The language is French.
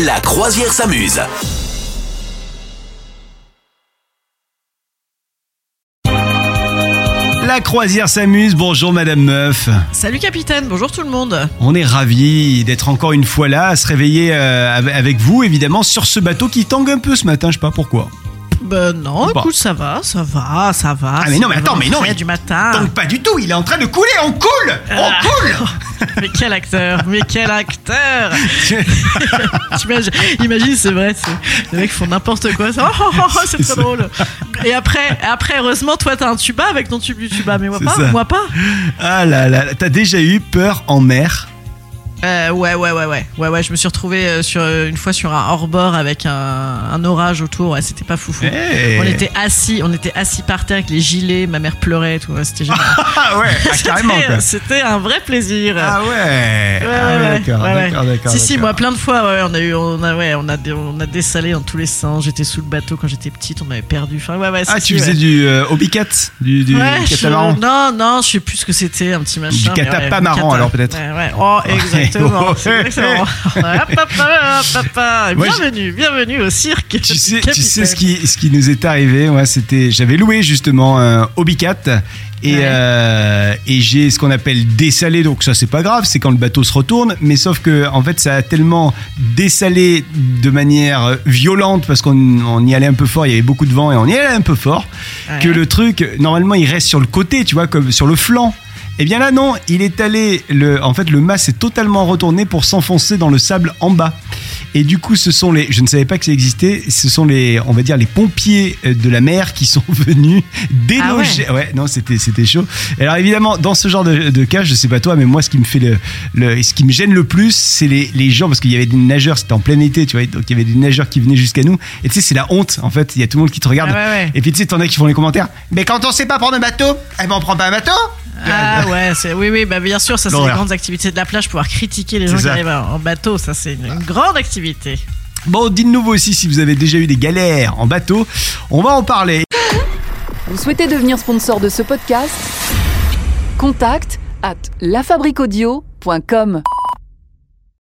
La croisière s'amuse. La croisière s'amuse. Bonjour Madame Meuf. Salut capitaine, bonjour tout le monde. On est ravis d'être encore une fois là, à se réveiller euh, av- avec vous évidemment sur ce bateau qui tangue un peu ce matin. Je sais pas pourquoi. Ben non, Bon. écoute, ça va, ça va, ça va. Ah, mais non, mais attends, mais non, il- du matin. Tangue pas du tout. Il est en train de couler. On coule. On Ah. coule. mais quel acteur, mais quel acteur. Imagine, c'est vrai, les mecs font n'importe quoi. oh, oh, oh, c'est ça. drôle. Et après, après, heureusement, toi, t'as un tuba avec ton tube du tuba, mais moi pas, ça. moi pas. ah là là. T'as déjà eu peur en mer Euh, ouais, ouais, ouais, ouais, ouais, ouais. Je me suis retrouvé euh, sur euh, une fois sur un hors-bord avec un, un orage autour. Ouais, c'était pas foufou. Eh. On était assis, on était assis par terre avec les gilets. Ma mère pleurait, et tout. Ouais, C'était génial. Ah ouais. Ah, carrément C'était- un vrai plaisir. Ah ouais. Ouais, Ah, ouais, d'accord, d'accord, d'accord. Si, si, moi, plein de fois, ouais, on a eu, on a, ouais, on a, on a dessalé dans tous les sens. J'étais sous le bateau quand j'étais petite, on m'avait perdu. Enfin, ouais, ouais, Ah, tu faisais du euh, hobbycat, du, du Ouais, je- catamaran. Non, non, je sais plus ce que c'était, un petit machin. du marrant, cata. alors, peut-être. Ouais, ouais. Oh, exactement. Ouais. c'est exactement. Hop, hop, hop, hop, hop. Moi, bienvenue, bienvenue au cirque. Tu sais, du tu sais ce qui, ce qui nous est arrivé, moi, c'était, j'avais loué justement un Hobbycat et, Ouais. euh, et j'ai ce qu'on appelle dessalé, donc ça c'est pas grave, c'est quand le bateau se retourne, mais sauf que en fait ça a tellement dessalé de manière violente parce qu'on on y allait un peu fort, il y avait beaucoup de vent et on y allait un peu fort, Ouais. que le truc normalement il reste sur le côté, tu vois, comme sur le flanc. Eh bien là non, il est allé, le, en fait le mât s'est totalement retourné pour s'enfoncer dans le sable en bas. Et du coup, ce sont les, je ne savais pas que ça existait, ce sont les, on va dire les pompiers euh, de la mer qui sont venus déloger. ouais. non, c'était, c'était chaud. Alors évidemment, dans ce genre de, de cas, je sais pas toi, mais moi, ce qui me fait le, le ce qui me gêne le plus, c'est les, les gens, parce qu'il y avait des nageurs, c'était en plein été, tu vois, donc il y avait des nageurs qui venaient jusqu'à nous. Et tu sais, c'est la honte, en fait. Il y a tout le monde qui te regarde. Ah ouais, ouais. Et puis tu sais, t'en as qui font les commentaires. Mais quand on sait pas prendre un bateau, eh ben on prend pas un bateau. Ah ouais, c'est, oui, oui, bah bien sûr, ça c'est les grandes activités de la plage, pouvoir critiquer les gens qui ça. arrivent en bateau, ça c'est une, une grande activité. Bon, dites-nous vous aussi si vous avez déjà eu des galères en bateau. On va en parler. Vous souhaitez devenir sponsor de ce podcast? Contact à lafabriquaudio.com.